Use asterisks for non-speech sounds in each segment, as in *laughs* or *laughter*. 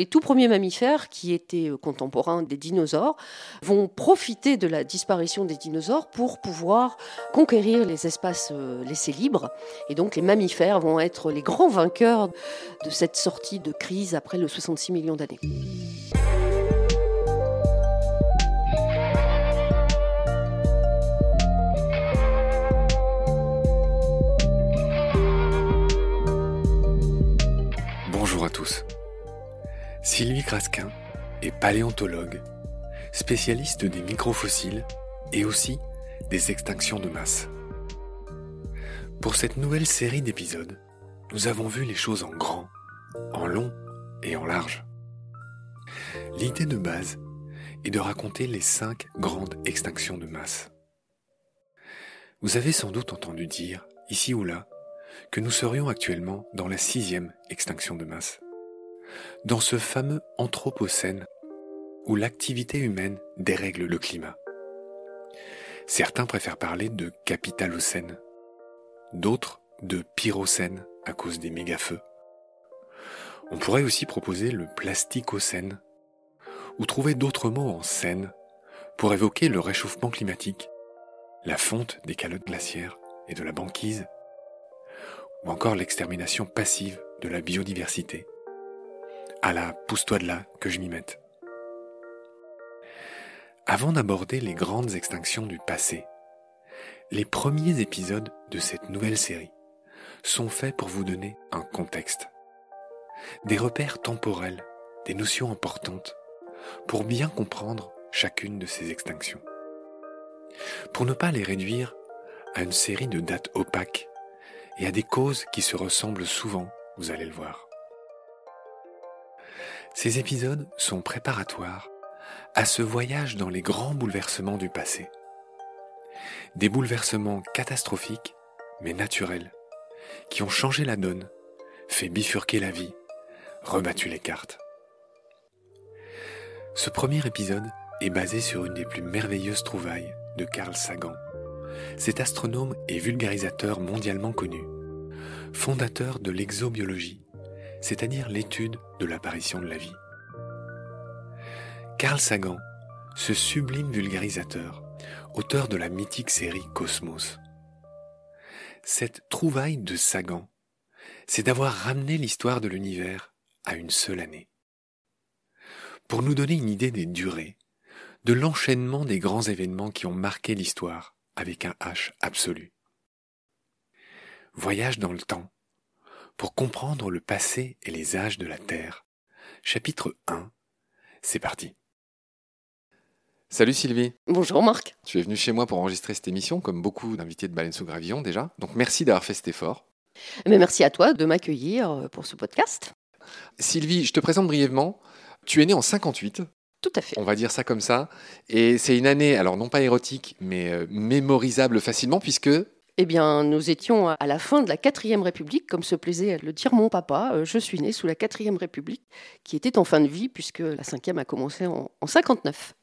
Les tout premiers mammifères, qui étaient contemporains des dinosaures, vont profiter de la disparition des dinosaures pour pouvoir conquérir les espaces laissés libres. Et donc les mammifères vont être les grands vainqueurs de cette sortie de crise après le 66 millions d'années. Sylvie Crasquin est paléontologue, spécialiste des microfossiles et aussi des extinctions de masse. Pour cette nouvelle série d'épisodes, nous avons vu les choses en grand, en long et en large. L'idée de base est de raconter les cinq grandes extinctions de masse. Vous avez sans doute entendu dire, ici ou là, que nous serions actuellement dans la sixième extinction de masse. Dans ce fameux Anthropocène où l'activité humaine dérègle le climat. Certains préfèrent parler de capitalocène, d'autres de pyrocène à cause des méga-feux. On pourrait aussi proposer le plasticocène, ou trouver d'autres mots en scène pour évoquer le réchauffement climatique, la fonte des calottes glaciaires et de la banquise, ou encore l'extermination passive de la biodiversité. À la pousse-toi de là que je m'y mette. Avant d'aborder les grandes extinctions du passé, les premiers épisodes de cette nouvelle série sont faits pour vous donner un contexte, des repères temporels, des notions importantes, pour bien comprendre chacune de ces extinctions. Pour ne pas les réduire à une série de dates opaques et à des causes qui se ressemblent souvent, vous allez le voir. Ces épisodes sont préparatoires à ce voyage dans les grands bouleversements du passé. Des bouleversements catastrophiques, mais naturels, qui ont changé la donne, fait bifurquer la vie, rebattu les cartes. Ce premier épisode est basé sur une des plus merveilleuses trouvailles de Carl Sagan, cet astronome et vulgarisateur mondialement connu, fondateur de l'exobiologie, c'est-à-dire l'étude de l'apparition de la vie. Carl Sagan, ce sublime vulgarisateur, auteur de la mythique série Cosmos, cette trouvaille de Sagan, c'est d'avoir ramené l'histoire de l'univers à une seule année. Pour nous donner une idée des durées, de l'enchaînement des grands événements qui ont marqué l'histoire avec un H absolu. Voyage dans le temps, pour comprendre le passé et les âges de la Terre. Chapitre 1, c'est parti. Salut Sylvie. Bonjour Marc. Tu es venu chez moi pour enregistrer cette émission, comme beaucoup d'invités de Baleine sous Gravillon déjà. Donc merci d'avoir fait cet effort. Mais merci à toi de m'accueillir euh, pour ce podcast. Sylvie, je te présente brièvement. Tu es née en 58. Tout à fait. On va dire ça comme ça. Et c'est une année, alors non pas érotique, mais euh, mémorisable facilement, puisque eh bien, nous étions à la fin de la quatrième République, comme se plaisait à le dire mon papa. Euh, je suis née sous la quatrième République, qui était en fin de vie, puisque la cinquième a commencé en, en 59.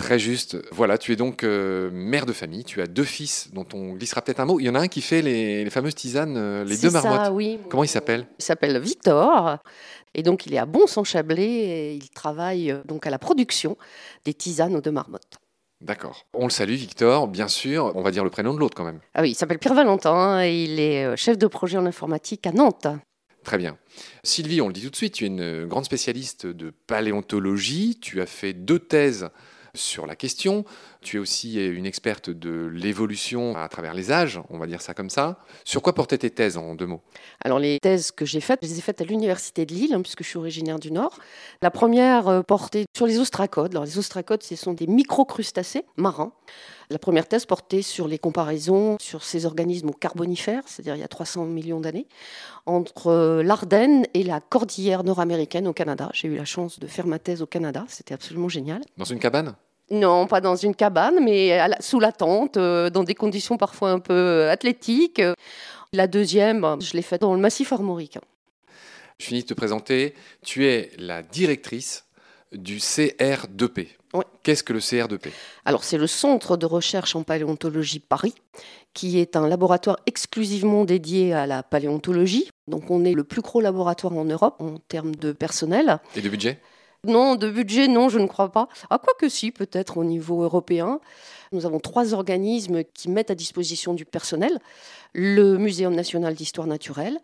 Très juste. Voilà, tu es donc euh, mère de famille. Tu as deux fils dont on glissera peut-être un mot. Il y en a un qui fait les, fameuses tisanes, euh, les deux marmottes. Ça, oui. Comment il s'appelle? Il s'appelle Victor. Et donc, il est à Bon-Saint-Chablais et il travaille euh, donc à la production des tisanes aux deux marmottes. D'accord. On le salue, Victor, bien sûr. On va dire le prénom de l'autre quand même. Ah oui, il s'appelle Pierre Valentin et il est chef de projet en informatique à Nantes. Très bien. Sylvie, on le dit tout de suite, tu es une grande spécialiste de paléontologie. Tu as fait deux thèses sur la question. Tu es aussi une experte de l'évolution à travers les âges, on va dire ça comme ça. Sur quoi portaient tes thèses en deux mots? Alors les thèses que j'ai faites, je les ai faites à l'université de Lille, hein, puisque je suis originaire du Nord. La première euh, portait sur les ostracodes. Alors les ostracodes, ce sont des microcrustacés marins. La première thèse portait sur les comparaisons sur ces organismes carbonifères, c'est-à-dire il y a 300 millions d'années, entre euh, l'Ardenne et la cordillère nord-américaine au Canada. J'ai eu la chance de faire ma thèse au Canada, c'était absolument génial. Dans une cabane? Non, pas dans une cabane, mais sous la tente, euh, dans des conditions parfois un peu euh, athlétiques. La deuxième, je l'ai faite dans le massif armorique. Je finis de te présenter. Tu es la directrice du CR2P. Ouais. Qu'est-ce que le CR2P Alors, c'est le Centre de recherche en paléontologie Paris, qui est un laboratoire exclusivement dédié à la paléontologie. Donc, on est le plus gros laboratoire en Europe en termes de personnel. Et de budget? Non, de budget, non, je ne crois pas. Ah, quoi que si, peut-être au niveau européen. Nous avons trois organismes qui mettent à disposition du personnel. Le Muséum national d'histoire naturelle,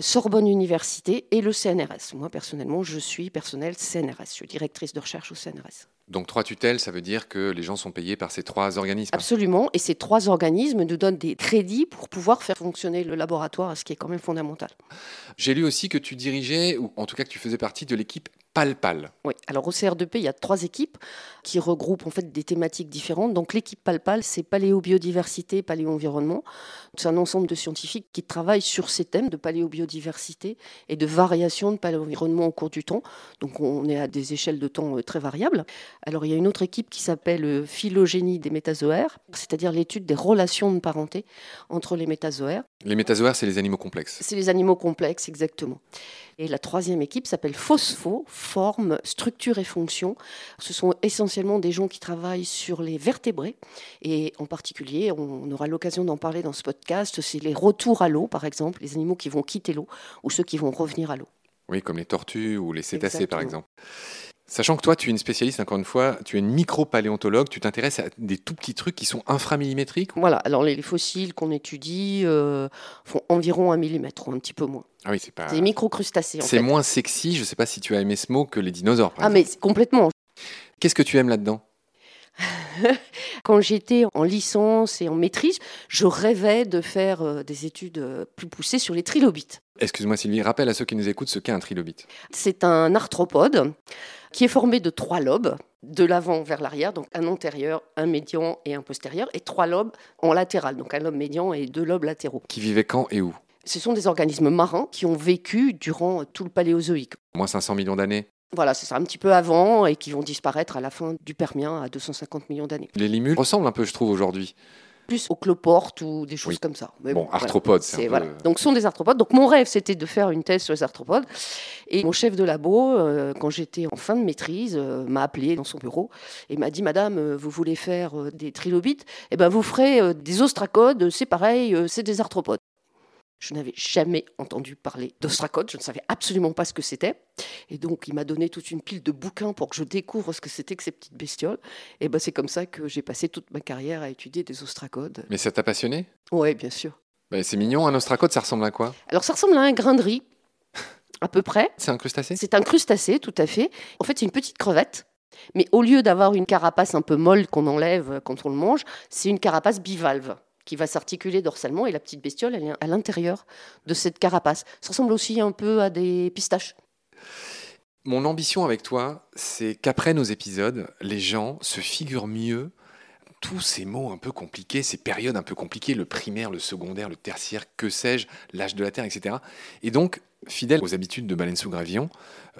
Sorbonne Université et le CNRS. Moi, personnellement, je suis personnel CNRS. Je suis directrice de recherche au CNRS. Donc trois tutelles, ça veut dire que les gens sont payés par ces trois organismes Absolument. Et ces trois organismes nous donnent des crédits pour pouvoir faire fonctionner le laboratoire, ce qui est quand même fondamental. J'ai lu aussi que tu dirigeais, ou en tout cas que tu faisais partie de l'équipe PalPal. Oui, alors au CR2P, il y a trois équipes qui regroupent en fait des thématiques différentes. Donc l'équipe PalPal, c'est paléobiodiversité, paléo-environnement. C'est un ensemble de scientifiques qui travaillent sur ces thèmes de paléobiodiversité et de variation de paléo-environnement au cours du temps. Donc on est à des échelles de temps euh, très variables. Alors il y a une autre équipe qui s'appelle euh, phylogénie des métazoaires, c'est-à-dire l'étude des relations de parenté entre les métazoaires. Les métazoaires, c'est les animaux complexes. C'est les animaux complexes, exactement. Et la troisième équipe s'appelle Phospho, forme, structure et fonction. Ce sont essentiellement des gens qui travaillent sur les vertébrés. Et en particulier, on aura l'occasion d'en parler dans ce podcast, c'est les retours à l'eau, par exemple, les animaux qui vont quitter l'eau ou ceux qui vont revenir à l'eau. Oui, comme les tortues ou les cétacés, par exemple. Sachant que toi, tu es une spécialiste, encore une fois, tu es une micro-paléontologue, tu t'intéresses à des tout petits trucs qui sont inframillimétriques. Voilà, alors les les fossiles qu'on étudie euh, font environ un millimètre ou un petit peu moins. Ah oui, c'est pas. Des microcrustacés C'est moins sexy, je sais pas si tu as aimé ce mot, que les dinosaures, par Ah exemple. mais complètement. Qu'est-ce que tu aimes là-dedans? *laughs* Quand j'étais en licence et en maîtrise, je rêvais de faire euh, des études euh, plus poussées sur les trilobites. Excuse-moi Sylvie, rappelle à ceux qui nous écoutent ce qu'est un trilobite. C'est un arthropode qui est formé de trois lobes, de l'avant vers l'arrière, donc un antérieur, un médian et un postérieur, et trois lobes en latéral, donc un lobe médian et deux lobes latéraux. Qui vivait quand et où? Ce sont des organismes marins qui ont vécu durant tout le paléozoïque. Moins 500 millions d'années? Voilà, c'est ça, un petit peu avant et qui vont disparaître à la fin du Permien à 250 millions d'années. Les limules ressemblent un peu, je trouve, aujourd'hui. Plus aux cloportes ou des choses Oui. comme ça. Mais Bon, arthropodes, c'est peu- voilà. Donc, ce sont des arthropodes. Donc, mon rêve, c'était de faire une thèse sur les arthropodes. Et mon chef de labo, euh, quand j'étais en fin de maîtrise, euh, m'a appelé dans son bureau et m'a dit Madame, euh, vous voulez faire des trilobites? Eh ben, vous ferez des ostracodes. C'est pareil, c'est des arthropodes. Je n'avais jamais entendu parler d'ostracodes. Je ne savais absolument pas ce que c'était. Et donc, il m'a donné toute une pile de bouquins pour que je découvre ce que c'était que ces petites bestioles. Et ben, c'est comme ça que j'ai passé toute ma carrière à étudier des ostracodes. Mais ça t'a passionné? Oui, bien sûr. Bah, C'est mignon, un ostracode, ça ressemble à quoi? Alors ça ressemble à un grain de riz, *laughs* à peu près. C'est un crustacé? C'est un crustacé, tout à fait. En fait, c'est une petite crevette. Mais au lieu d'avoir une carapace un peu molle qu'on enlève quand on le mange, c'est une carapace bivalve qui va s'articuler dorsalement et la petite bestiole, elle est à l'intérieur de cette carapace. Ça ressemble aussi un peu à des pistaches. Mon ambition avec toi, c'est qu'après nos épisodes, les gens se figurent mieux tous ces mots un peu compliqués, ces périodes un peu compliquées, le primaire, le secondaire, le tertiaire, que sais-je, l'âge de la Terre, etc. Et donc, fidèle aux habitudes de Baleine sous Gravillon,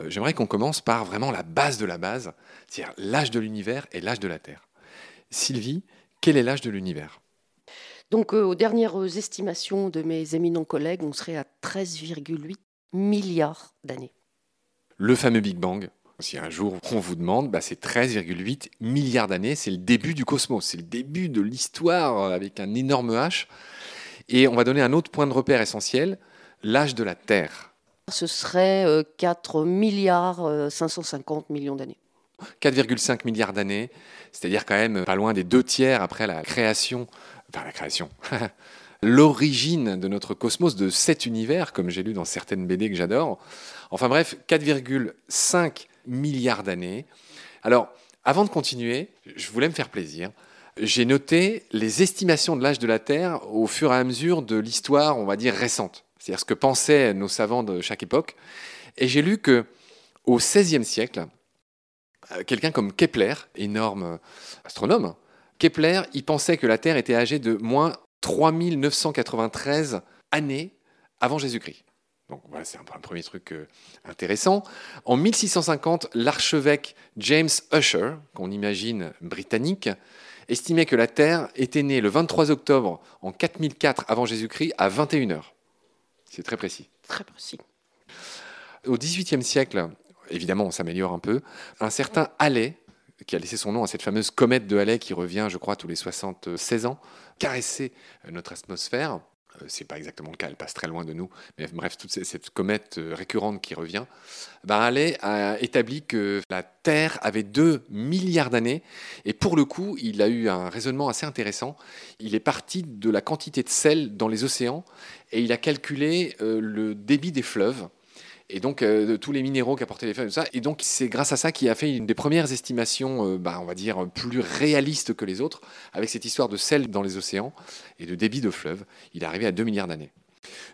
euh, j'aimerais qu'on commence par vraiment la base de la base, c'est-à-dire l'âge de l'univers et l'âge de la Terre. Sylvie, quel est l'âge de l'univers? Donc, euh, aux dernières estimations de mes éminents collègues, on serait à 13,8 milliards d'années. Le fameux Big Bang, si un jour on vous demande, bah, c'est 13,8 milliards d'années, c'est le début du cosmos, c'est le début de l'histoire euh, avec un énorme H. Et on va donner un autre point de repère essentiel, l'âge de la Terre. Ce serait euh, 4 milliards euh, 550 millions d'années. 4,5 milliards d'années, c'est-à-dire quand même pas loin des deux tiers après la création, enfin la création, *laughs* l'origine de notre cosmos, de cet univers, comme j'ai lu dans certaines BD que j'adore. Enfin bref, 4,5 milliards d'années. Alors, avant de continuer, je voulais me faire plaisir. J'ai noté les estimations de l'âge de la Terre au fur et à mesure de l'histoire, on va dire, récente. C'est-à-dire ce que pensaient nos savants de chaque époque. Et j'ai lu que au XVIe siècle, euh, quelqu'un comme Kepler, énorme euh, astronome, Kepler, il pensait que la Terre était âgée de moins 3993 années avant Jésus-Christ. Donc voilà, c'est un, un premier truc euh, intéressant. En 1650, l'archevêque James Usher, qu'on imagine britannique, estimait que la Terre était née le 23 octobre en 4004 avant Jésus-Christ à 21h. C'est très précis. Très précis. Au XVIIIe siècle, évidemment, on s'améliore un peu. Un certain Halley, qui a laissé son nom à cette fameuse comète de Halley qui revient, je crois, tous les 76 ans, caresser notre atmosphère. Euh, c'est pas exactement le cas, elle passe très loin de nous, mais bref, toute cette comète euh, récurrente qui revient, ben Halley a établi que la Terre avait 2 milliards d'années, et pour le coup, il a eu un raisonnement assez intéressant. Il est parti de la quantité de sel dans les océans, et il a calculé euh, le débit des fleuves, et donc de tous les minéraux qu'apportaient les fleuves, ça. Et donc c'est grâce à ça qu'il a fait une des premières estimations, ben, on va dire, plus réalistes que les autres, avec cette histoire de sel dans les océans et de débit de fleuves. Il est arrivé à 2 milliards d'années.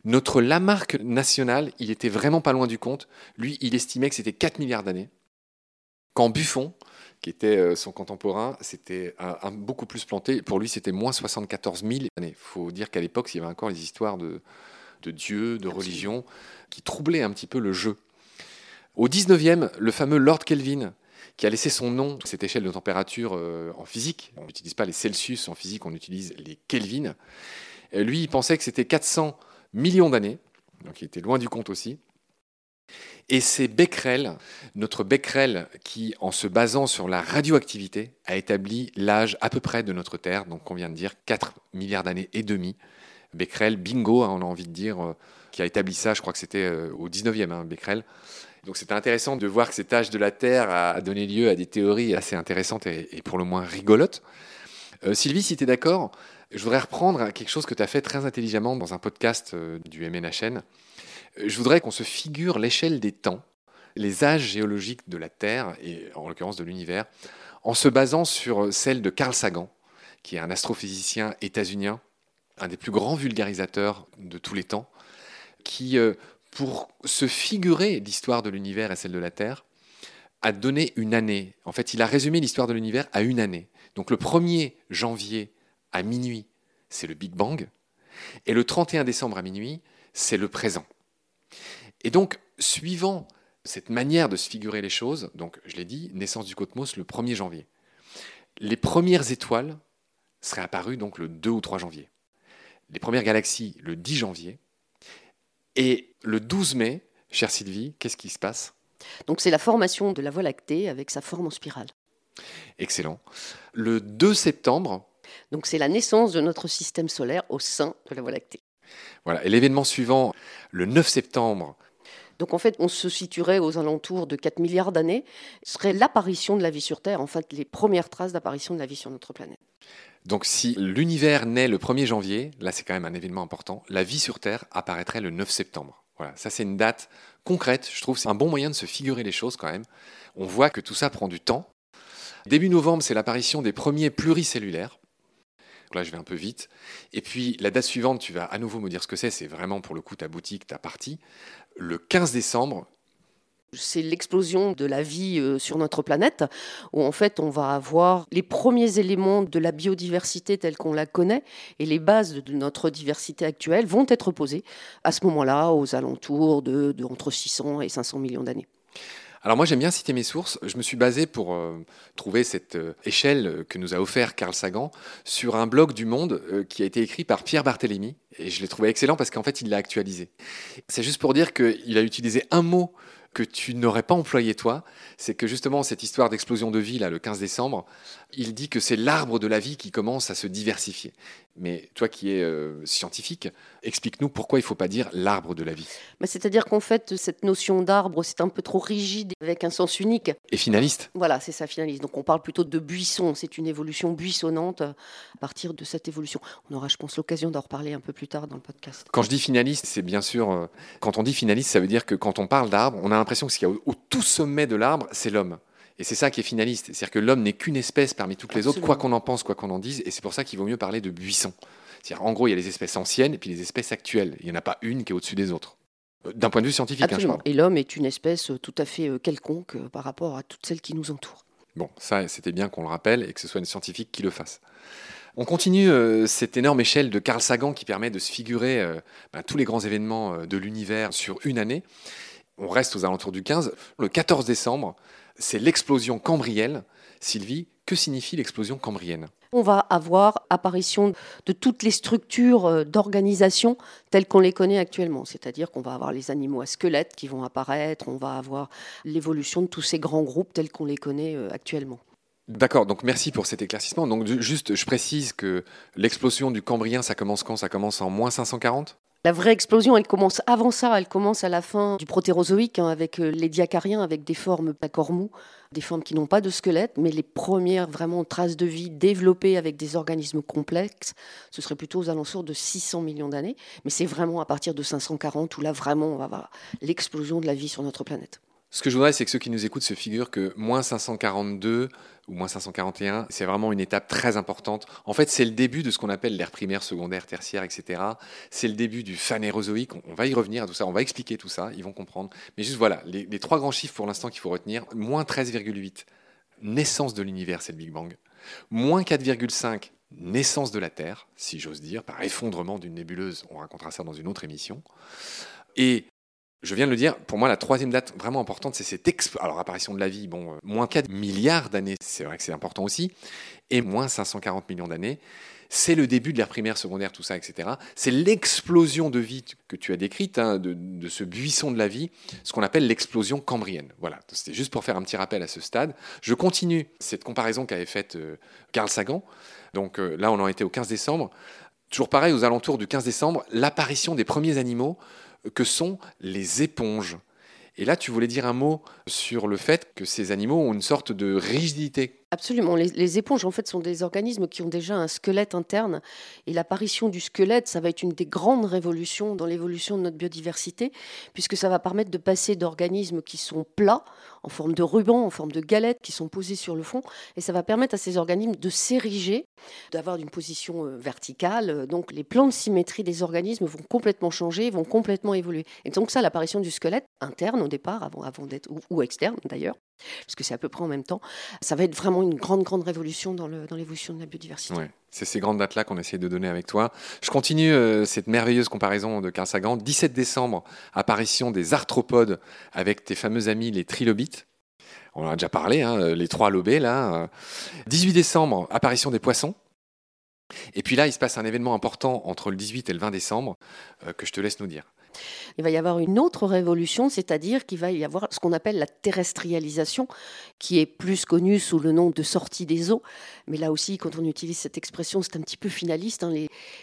Notre Lamarck national, il était vraiment pas loin du compte. Lui, il estimait que c'était 4 milliards d'années. Quand Buffon, qui était son contemporain, c'était beaucoup plus planté. Pour lui, c'était moins 74 000 années. Il faut dire qu'à l'époque, il y avait encore les histoires de, de Dieu, de religion, qui troublaient un petit peu le jeu. Au 19e, le fameux Lord Kelvin, qui a laissé son nom à cette échelle de température en physique, on n'utilise pas les Celsius en physique, on utilise les Kelvin, lui, il pensait que c'était 400 millions d'années, donc il était loin du compte aussi. Et c'est Becquerel, notre Becquerel, qui, en se basant sur la radioactivité, a établi l'âge à peu près de notre Terre, donc on vient de dire 4 milliards d'années et demi. Becquerel, bingo, hein, on a envie de dire, euh, qui a établi ça, je crois que c'était euh, au 19e, hein, Becquerel. Donc c'était intéressant de voir que cet âge de la Terre a donné lieu à des théories assez intéressantes et, pour le moins rigolotes. Euh, Sylvie, si tu es d'accord, je voudrais reprendre quelque chose que tu as fait très intelligemment dans un podcast du MNHN. Je voudrais qu'on se figure l'échelle des temps, les âges géologiques de la Terre, et en l'occurrence de l'univers, en se basant sur celle de Carl Sagan, qui est un astrophysicien états-unien un des plus grands vulgarisateurs de tous les temps, qui, euh, pour se figurer l'histoire de l'univers et celle de la Terre, a donné une année. En fait, il a résumé l'histoire de l'univers à une année. Donc le 1er janvier à minuit, c'est le Big Bang, et le 31 décembre à minuit, c'est le présent. Et donc, suivant cette manière de se figurer les choses, donc je l'ai dit, naissance du cosmos le 1er janvier. Les premières étoiles seraient apparues donc le 2 ou 3 janvier les premières galaxies le 10 janvier. Et le 12 mai, chère Sylvie, qu'est-ce qui se passe? Donc c'est la formation de la Voie lactée avec sa forme en spirale. Excellent. Le 2 septembre. Donc c'est la naissance de notre système solaire au sein de la Voie lactée. Voilà. Et l'événement suivant, le 9 septembre. Donc en fait, on se situerait aux alentours de 4 milliards d'années, serait l'apparition de la vie sur Terre, en fait les premières traces d'apparition de la vie sur notre planète. Donc si l'univers naît le 1er janvier, là c'est quand même un événement important, la vie sur Terre apparaîtrait le 9 septembre. Voilà, ça c'est une date concrète, je trouve c'est un bon moyen de se figurer les choses quand même. On voit que tout ça prend du temps. Début novembre, c'est l'apparition des premiers pluricellulaires. Là, je vais un peu vite. Et puis, la date suivante, tu vas à nouveau me dire ce que c'est. C'est vraiment pour le coup ta boutique, ta partie. Le 15 décembre, c'est l'explosion de la vie euh, sur notre planète, où en fait on va avoir les premiers éléments de la biodiversité telle qu'on la connaît, et les bases de notre diversité actuelle vont être posées à ce moment-là, aux alentours de, entre 600 et 500 millions d'années. Alors moi j'aime bien citer mes sources. Je me suis basé pour euh, trouver cette euh, échelle que nous a offert Carl Sagan sur un blog du Monde qui a été écrit par Pierre Barthélémy. Et je l'ai trouvé excellent parce qu'en fait il l'a actualisé. C'est juste pour dire qu'il a utilisé un mot que tu n'aurais pas employé toi, c'est que justement cette histoire d'explosion de vie, là, le 15 décembre, il dit que c'est l'arbre de la vie qui commence à se diversifier. Mais toi qui es euh, scientifique, explique-nous pourquoi il ne faut pas dire l'arbre de la vie. Bah, c'est-à-dire qu'en fait, cette notion d'arbre, c'est un peu trop rigide avec un sens unique. Et finaliste Voilà, c'est ça, finaliste. Donc on parle plutôt de buisson, c'est une évolution buissonnante à partir de cette évolution. On aura, je pense, l'occasion d'en reparler un peu plus tard dans le podcast. Quand je dis finaliste, c'est bien sûr, euh, quand on dit finaliste, ça veut dire que quand on parle d'arbre, on a l'impression que ce qu'il y a au tout sommet de l'arbre, c'est l'homme. Et c'est ça qui est finaliste. C'est-à-dire que l'homme n'est qu'une espèce parmi toutes les autres, quoi qu'on en pense, quoi qu'on en dise. Et c'est pour ça qu'il vaut mieux parler de buisson. C'est-à-dire, en gros, il y a les espèces anciennes et puis les espèces actuelles. Il n'y en a pas une qui est au-dessus des autres. Euh, d'un point de vue scientifique, hein, et l'homme est une espèce euh, tout à fait euh, quelconque par rapport à toutes celles qui nous entourent. Bon, ça, c'était bien qu'on le rappelle et que ce soit une scientifique qui le fasse. On continue cette énorme échelle de Carl Sagan qui permet de se figurer ben, tous les grands événements de l'univers sur une année. On reste aux alentours du 15. Le 14 décembre, c'est l'explosion cambrielle. Sylvie, que signifie l'explosion cambrienne? On va avoir apparition de toutes les structures euh, d'organisation telles qu'on les connaît actuellement. C'est-à-dire qu'on va avoir les animaux à squelette qui vont apparaître, on va avoir l'évolution de tous ces grands groupes tels qu'on les connaît euh, actuellement. D'accord, donc merci pour cet éclaircissement. Donc juste, je précise que l'explosion du Cambrien, ça commence quand? Ça commence en moins 540 la vraie explosion, elle commence avant ça, elle commence à la fin du protérozoïque, hein, avec euh, les diacariens, avec des formes à corps des formes qui n'ont pas de squelette, mais les premières vraiment traces de vie développées avec des organismes complexes, ce serait plutôt aux alentours de 600 millions d'années. Mais c'est vraiment à partir de 540 où là, vraiment, on va avoir l'explosion de la vie sur notre planète. Ce que je voudrais, c'est que ceux qui nous écoutent se figurent que moins 542 ou moins 541, c'est vraiment une étape très importante. En fait, c'est le début de ce qu'on appelle l'ère primaire, secondaire, tertiaire, etc. C'est le début du phanérozoïque. On va y revenir à tout ça, on va expliquer tout ça, ils vont comprendre. Mais juste voilà, les, les trois grands chiffres pour l'instant qu'il faut retenir. Moins 13,8, naissance de l'univers, c'est le Big Bang. Moins 4,5, naissance de la Terre, si j'ose dire, par effondrement d'une nébuleuse. On racontera ça dans une autre émission. Et je viens de le dire, pour moi, la troisième date vraiment importante, c'est cette Alors, apparition de la vie, bon, euh, moins 4 milliards d'années, c'est vrai que c'est important aussi, et moins 540 millions d'années. C'est le début de l'ère primaire, secondaire, tout ça, etc. C'est l'explosion de vie que tu as décrite, hein, de, ce buisson de la vie, ce qu'on appelle l'explosion cambrienne. Voilà, c'était juste pour faire un petit rappel à ce stade. Je continue cette comparaison qu'avait faite euh, Carl Sagan. Donc euh, là, on en était au 15 décembre. Toujours pareil, aux alentours du 15 décembre, l'apparition des premiers animaux que sont les éponges. Et là, tu voulais dire un mot sur le fait que ces animaux ont une sorte de rigidité Absolument. Les, éponges, en fait, sont des organismes qui ont déjà un squelette interne. Et l'apparition du squelette, ça va être une des grandes révolutions dans l'évolution de notre biodiversité, puisque ça va permettre de passer d'organismes qui sont plats, en forme de ruban, en forme de galette, qui sont posés sur le fond. Et ça va permettre à ces organismes de s'ériger, d'avoir une position euh, verticale. Donc, les plans de symétrie des organismes vont complètement changer, vont complètement évoluer. Et donc, ça, l'apparition du squelette interne au départ, avant, avant d'être, ou externe d'ailleurs, parce que c'est à peu près en même temps. Ça va être vraiment une grande, grande révolution dans, l'évolution de la biodiversité. C'est ces grandes dates-là qu'on essaie de donner avec toi. Je continue euh, cette merveilleuse comparaison de Carl Sagan. 17 décembre, apparition des arthropodes avec tes fameux amis les trilobites. On en a déjà parlé, hein, les trois lobés là. 18 décembre, apparition des poissons. Et puis là, il se passe un événement important entre le 18 et le 20 décembre euh, que je te laisse nous dire il va y avoir une autre révolution, c'est-à-dire qu'il va y avoir ce qu'on appelle la terrestrialisation, qui est plus connue sous le nom de sortie des eaux. Mais là aussi, quand on utilise cette expression, c'est un petit peu finaliste. Hein.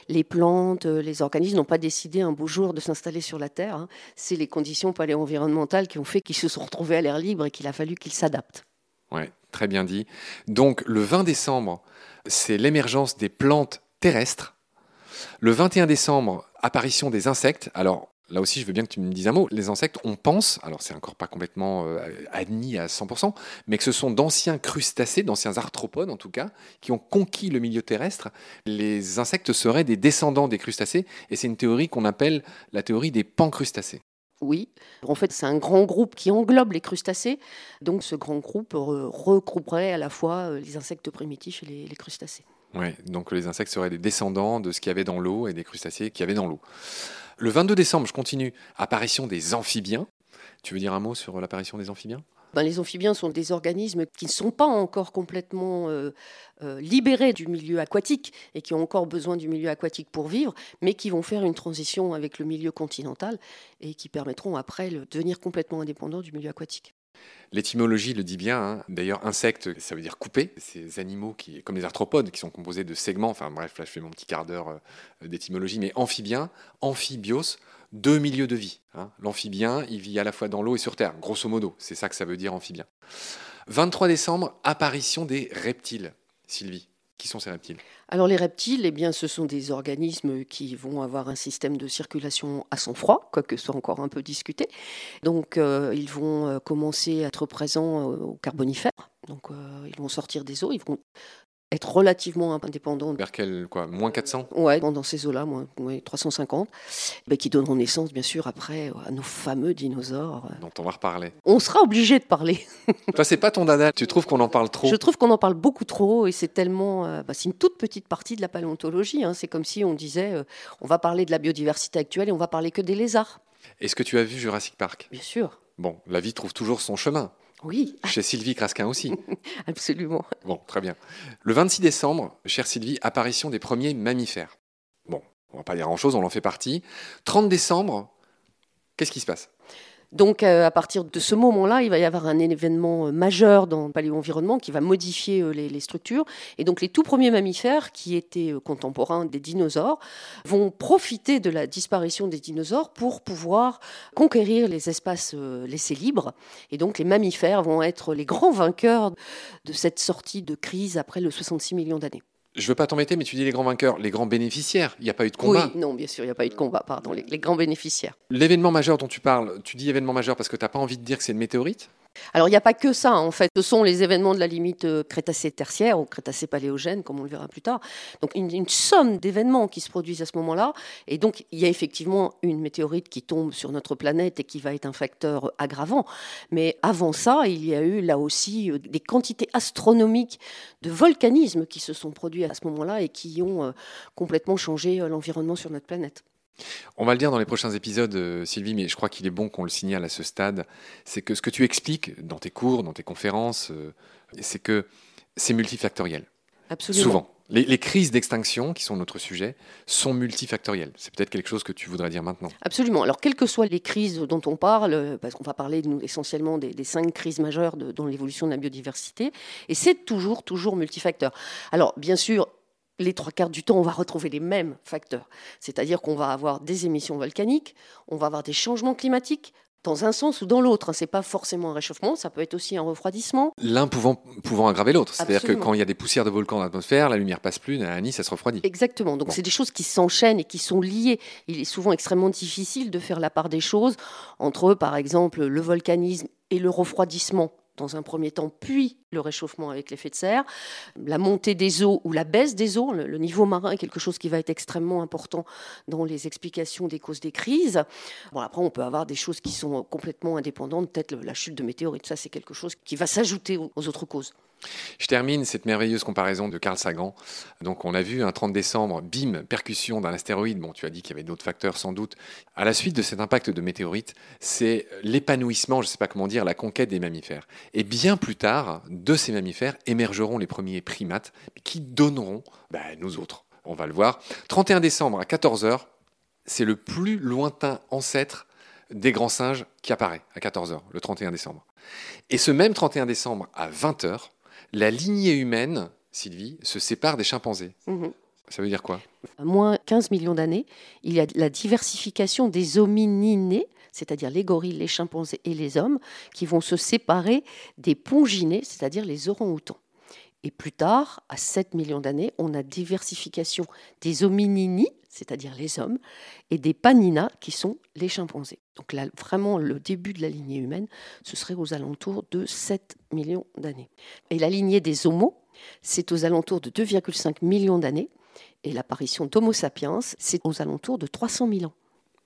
Les, plantes, les organismes n'ont pas décidé un beau jour de s'installer sur la Terre. Hein. C'est les conditions paléo-environnementales qui ont fait qu'ils se sont retrouvés à l'air libre et qu'il a fallu qu'ils s'adaptent. Oui, très bien dit. Donc le 20 décembre, c'est l'émergence des plantes terrestres. Le 21 décembre, apparition des insectes. Alors, là aussi, je veux bien que tu me dises un mot. Les insectes, on pense, alors c'est encore pas complètement euh, admis à 100%, mais que ce sont d'anciens crustacés, d'anciens arthropodes en tout cas, qui ont conquis le milieu terrestre. Les insectes seraient des descendants des crustacés, et c'est une théorie qu'on appelle la théorie des pancrustacés. Oui, en fait, c'est un grand groupe qui englobe les crustacés. Donc, ce grand groupe regrouperait à la fois euh, les insectes primitifs et les crustacés. Donc les insectes seraient des descendants de ce qu'il y avait dans l'eau et des crustacés qu'il y avait dans l'eau. Le 22 décembre, je continue, apparition des amphibiens. Tu veux dire un mot sur l'apparition des amphibiens? Ben, les amphibiens sont des organismes qui ne sont pas encore complètement euh, euh, libérés du milieu aquatique et qui ont encore besoin du milieu aquatique pour vivre, mais qui vont faire une transition avec le milieu continental et qui permettront après de devenir complètement indépendants du milieu aquatique. L'étymologie le dit bien. Hein. D'ailleurs, insecte, ça veut dire couper. Ces animaux qui, comme les arthropodes, qui sont composés de segments. Enfin bref, là je fais mon petit quart d'heure euh, d'étymologie. Mais amphibien, amphibios, deux milieux de vie. Hein. L'amphibien, il vit à la fois dans l'eau et sur terre, grosso modo. C'est ça que ça veut dire amphibien. 23 décembre, apparition des reptiles. Sylvie. Qui sont ces reptiles? Alors les reptiles, eh bien, ce sont des organismes qui vont avoir un système de circulation à son froid, quoique ce soit encore un peu discuté. Donc euh, ils vont euh, commencer à être présents euh, au Carbonifère. Donc ils vont sortir des eaux, ils vont être relativement indépendant. Vers quel, quoi, moins 400 Ouais, dans ces eaux-là, moins 350, bah, qui donneront naissance, bien sûr, après à nos fameux dinosaures. Dont on va reparler. On sera obligé de parler. *laughs* Toi, c'est pas ton dada, tu trouves qu'on en parle trop? Je trouve qu'on en parle beaucoup trop, et c'est tellement. Euh, bah, c'est une toute petite partie de la paléontologie. Hein. C'est comme si on disait euh, on va parler de la biodiversité actuelle et on va parler que des lézards. Est-ce que tu as vu Jurassic Park? Bien sûr. Bon, la vie trouve toujours son chemin. Oui. Chez Sylvie Crasquin aussi. *laughs* Absolument. Bon, très bien. Le 26 décembre, chère Sylvie, apparition des premiers mammifères. Bon, on va pas dire grand-chose, on en fait partie. 30 décembre, qu'est-ce qui se passe? Donc euh, à partir de ce moment-là, il va y avoir un événement euh, majeur dans le paléo-environnement qui va modifier euh, les, structures. Et donc les tout premiers mammifères, qui étaient contemporains des dinosaures, vont profiter de la disparition des dinosaures pour pouvoir conquérir les espaces laissés libres. Et donc les mammifères vont être les grands vainqueurs de cette sortie de crise après le 66 millions d'années. Je veux pas t'embêter, mais tu dis les grands vainqueurs, les grands bénéficiaires. Il n'y a pas eu de combat. Oui, non, bien sûr, il n'y a pas eu de combat, pardon, les grands bénéficiaires. L'événement majeur dont tu parles, tu dis événement majeur parce que tu n'as pas envie de dire que c'est une météorite alors il n'y a pas que ça, en fait. Ce sont les événements de la limite euh, Crétacé-tertiaire ou Crétacé-paléogène, comme on le verra plus tard. Donc une, somme d'événements qui se produisent à ce moment-là. Et donc il y a effectivement une météorite qui tombe sur notre planète et qui va être un facteur aggravant. Mais avant ça, il y a eu là aussi euh, des quantités astronomiques de volcanisme qui se sont produits à ce moment-là et qui ont euh, complètement changé l'environnement sur notre planète. On va le dire dans les prochains épisodes, euh, Sylvie, mais je crois qu'il est bon qu'on le signale à ce stade. C'est que ce que tu expliques dans tes cours, dans tes conférences, euh, c'est que c'est multifactoriel. Absolument. Souvent. Les, crises d'extinction, qui sont notre sujet, sont multifactorielles. C'est peut-être quelque chose que tu voudrais dire maintenant. Absolument. Alors, quelles que soient les crises dont on parle, parce qu'on va parler essentiellement des, cinq crises majeures dans l'évolution de la biodiversité, et c'est toujours, toujours multifacteur. Alors, bien sûr, les trois quarts du temps, on va retrouver les mêmes facteurs. C'est-à-dire qu'on va avoir des émissions volcaniques, on va avoir des changements climatiques, dans un sens ou dans l'autre. Ce n'est pas forcément un réchauffement, ça peut être aussi un refroidissement. L'un pouvant, pouvant aggraver l'autre. C'est-à-dire que quand il y a des poussières de volcans dans l'atmosphère, la lumière passe plus, Nice, ça se refroidit. Exactement. Donc c'est des choses qui s'enchaînent et qui sont liées. Il est souvent extrêmement difficile de faire la part des choses entre, par exemple, le volcanisme et le refroidissement dans un premier temps, puis le réchauffement avec l'effet de serre, la montée des eaux ou la baisse des eaux, le, niveau marin est quelque chose qui va être extrêmement important dans les explications des causes des crises. Bon, après, on peut avoir des choses qui sont complètement indépendantes, peut-être la chute de météorites, ça c'est quelque chose qui va s'ajouter aux autres causes. Je termine cette merveilleuse comparaison de Carl Sagan. Donc, on a vu un 30 décembre, bim, percussion d'un astéroïde. Bon, tu as dit qu'il y avait d'autres facteurs sans doute. À la suite de cet impact de météorite, c'est l'épanouissement, je ne sais pas comment dire, la conquête des mammifères. Et bien plus tard, de ces mammifères émergeront les premiers primates qui donneront ben, nous autres. On va le voir. 31 décembre à 14h, c'est le plus lointain ancêtre des grands singes qui apparaît à 14h, le 31 décembre. Et ce même 31 décembre à 20h, la lignée humaine, Sylvie, se sépare des chimpanzés. Mhm. Ça veut dire quoi? À moins 15 millions d'années, il y a la diversification des homininés, c'est-à-dire les gorilles, les chimpanzés et les hommes, qui vont se séparer des ponginés, c'est-à-dire les orang-outans. Et plus tard, à 7 millions d'années, on a diversification des hominini, c'est-à-dire les hommes, et des paninas, qui sont les chimpanzés. Donc là, vraiment, le début de la lignée humaine, ce serait aux alentours de 7 millions d'années. Et la lignée des homos, c'est aux alentours de 2,5 millions d'années. Et l'apparition d'Homo sapiens, c'est aux alentours de 300 000 ans.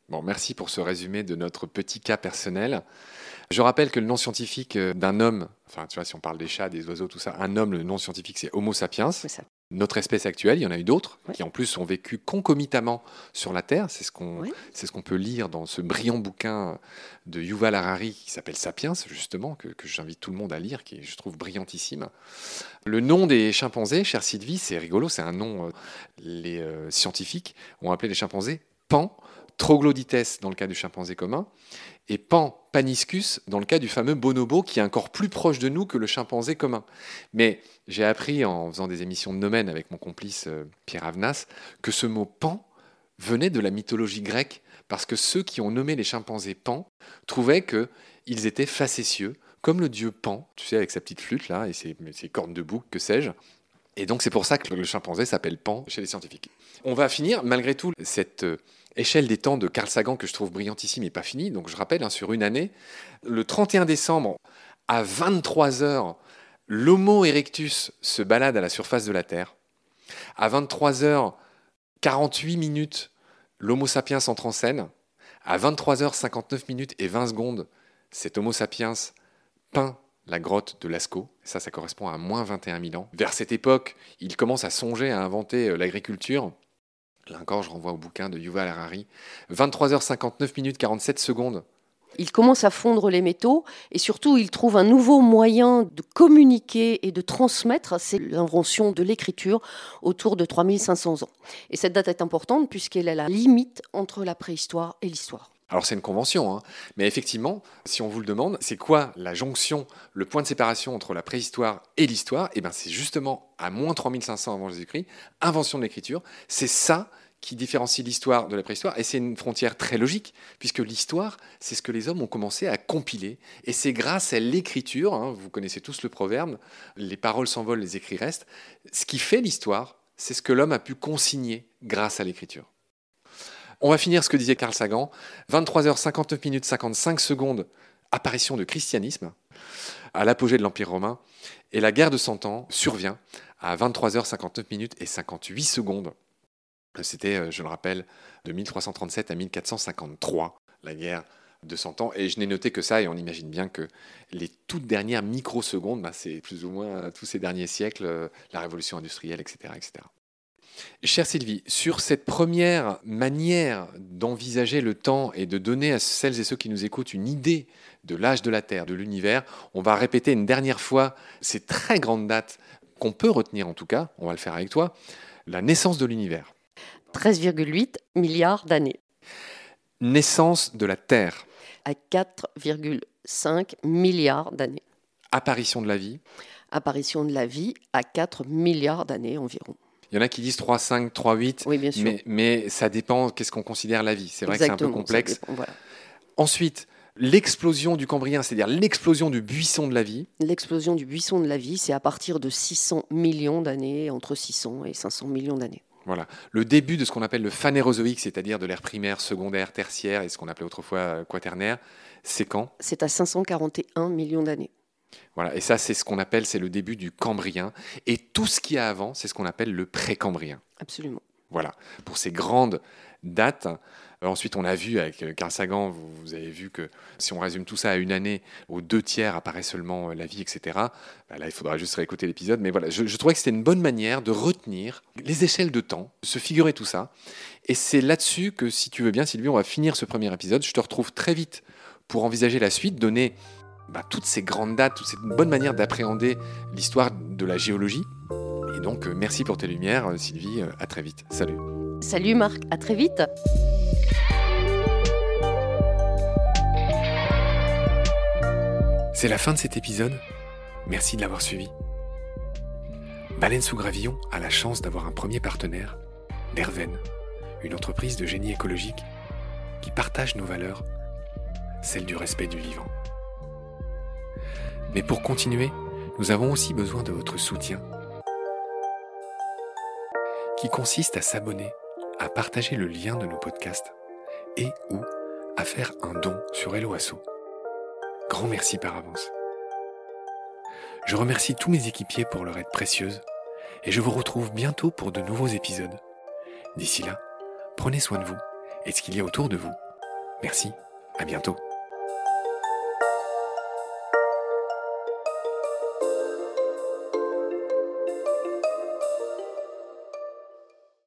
Bon, merci pour ce résumé de notre petit cas personnel. Je rappelle que le nom scientifique euh, d'un homme, enfin tu vois, si on parle des chats, des oiseaux, tout ça, un homme, le nom scientifique c'est Homo sapiens. Notre espèce actuelle, il y en a eu d'autres qui en plus ont vécu concomitamment sur la Terre. C'est ce qu'on ce qu'on peut lire dans ce brillant bouquin de Yuval Harari qui s'appelle Sapiens, justement, que, j'invite tout le monde à lire, qui est, je trouve brillantissime. Le nom des chimpanzés, cher Sylvie, c'est rigolo, c'est un nom. Euh, les euh, scientifiques ont appelé les chimpanzés Pan troglodytes dans le cas du chimpanzé commun, et pan paniscus dans le cas du fameux bonobo qui est encore plus proche de nous que le chimpanzé commun. Mais j'ai appris en faisant des émissions de nomen avec mon complice euh, Pierre Avenas que ce mot pan venait de la mythologie grecque parce que ceux qui ont nommé les chimpanzés pan trouvaient qu'ils étaient facétieux, comme le dieu Pan, tu sais, avec sa petite flûte là et ses, ses cornes de bouc, que sais-je. Et donc c'est pour ça que le chimpanzé s'appelle Pan chez les scientifiques. On va finir malgré tout cette euh, échelle des temps de Carl Sagan que je trouve brillantissime et pas finie. Donc je rappelle, hein, sur une année, le 31 décembre à 23 heures, l'Homo erectus se balade à la surface de la Terre. À 23 h 48 minutes, l'Homo sapiens entre en scène. À 23 h 59 minutes et 20 secondes, cet Homo sapiens peint la grotte de Lascaux. Ça, ça correspond à moins 21 000 ans. Vers cette époque, il commence à songer à inventer euh, l'agriculture. Là encore, je renvoie au bouquin de Yuval Harari. 23h59 minutes 47 secondes. Il commence à fondre les métaux et surtout il trouve un nouveau moyen de communiquer et de transmettre, c'est l'invention de l'écriture autour de 3500 ans. Et cette date est importante puisqu'elle est la limite entre la préhistoire et l'histoire. Alors c'est une convention, hein. mais effectivement, si on vous le demande, c'est quoi la jonction, le point de séparation entre la préhistoire et l'histoire? Eh bien c'est justement à moins 3500 avant Jésus-Christ, invention de l'écriture, c'est ça qui différencie l'histoire de la préhistoire, et c'est une frontière très logique, puisque l'histoire, c'est ce que les hommes ont commencé à compiler, et c'est grâce à l'écriture, hein, vous connaissez tous le proverbe, les paroles s'envolent, les écrits restent, ce qui fait l'histoire, c'est ce que l'homme a pu consigner grâce à l'écriture. On va finir ce que disait Carl Sagan, 23h59 minutes 55 secondes, apparition de christianisme, à l'apogée de l'Empire romain, et la guerre de Cent Ans survient à 23h59 minutes et 58 secondes. C'était, euh, je le rappelle, de 1337 à 1453, la guerre de 100 ans. Et je n'ai noté que ça, et on imagine bien que les toutes dernières microsecondes, bah, c'est plus ou moins tous ces derniers siècles, euh, la révolution industrielle, etc. etc. Chère Sylvie, sur cette première manière d'envisager le temps et de donner à celles et ceux qui nous écoutent une idée de l'âge de la Terre, de l'univers, on va répéter une dernière fois ces très grandes dates qu'on peut retenir en tout cas, on va le faire avec toi, la naissance de l'univers. 13,8 milliards d'années. Naissance de la Terre. À 4,5 milliards d'années. Apparition de la vie. Apparition de la vie à 4 milliards d'années environ. Il y en a qui disent 3, 5, 3, 8. Oui, bien sûr. Mais, ça dépend qu'est-ce qu'on considère la vie. C'est vrai que c'est un peu complexe. Ensuite, l'explosion du Cambrien, c'est-à-dire l'explosion du buisson de la vie. L'explosion du buisson de la vie, c'est à partir de 600 millions d'années, entre 600 et 500 millions d'années. Voilà. Le début de ce qu'on appelle le phanérozoïque, c'est-à-dire de l'ère primaire, secondaire, tertiaire et ce qu'on appelait autrefois quaternaire, c'est quand? C'est à 541 millions d'années. Voilà, et ça, c'est ce qu'on appelle, c'est le début du Cambrien. Et tout ce qu'il y a avant, c'est ce qu'on appelle le pré-Cambrien. Absolument. Voilà, pour ces grandes dates. Euh, ensuite, on a vu avec euh, Carl Sagan, vous, avez vu que si on résume tout ça à une année, aux deux tiers apparaît seulement la vie, etc. Bah là, il faudra juste réécouter l'épisode. Mais voilà, je, je trouvais que c'était une bonne manière de retenir les échelles de temps, de se figurer tout ça. Et c'est là-dessus que, si tu veux bien, Sylvie, on va finir ce premier épisode. Je te retrouve très vite pour envisager la suite, donner bah, toutes ces grandes dates, toute cette bonne manière d'appréhender l'histoire de la géologie. Et donc, euh, merci pour tes lumières, euh, Sylvie. Euh, à très vite. Salut. Salut Marc, à très vite. C'est la fin de cet épisode. Merci de l'avoir suivi. Baleine sous gravillon a la chance d'avoir un premier partenaire, Derven, une entreprise de génie écologique qui partage nos valeurs, celle du respect du vivant. Mais pour continuer, nous avons aussi besoin de votre soutien, qui consiste à s'abonner, à partager le lien de nos podcasts et ou à faire un don sur Helloasso. Grand merci par avance. Je remercie tous mes équipiers pour leur aide précieuse et je vous retrouve bientôt pour de nouveaux épisodes. D'ici là, prenez soin de vous et de ce qu'il y a autour de vous. Merci, à bientôt.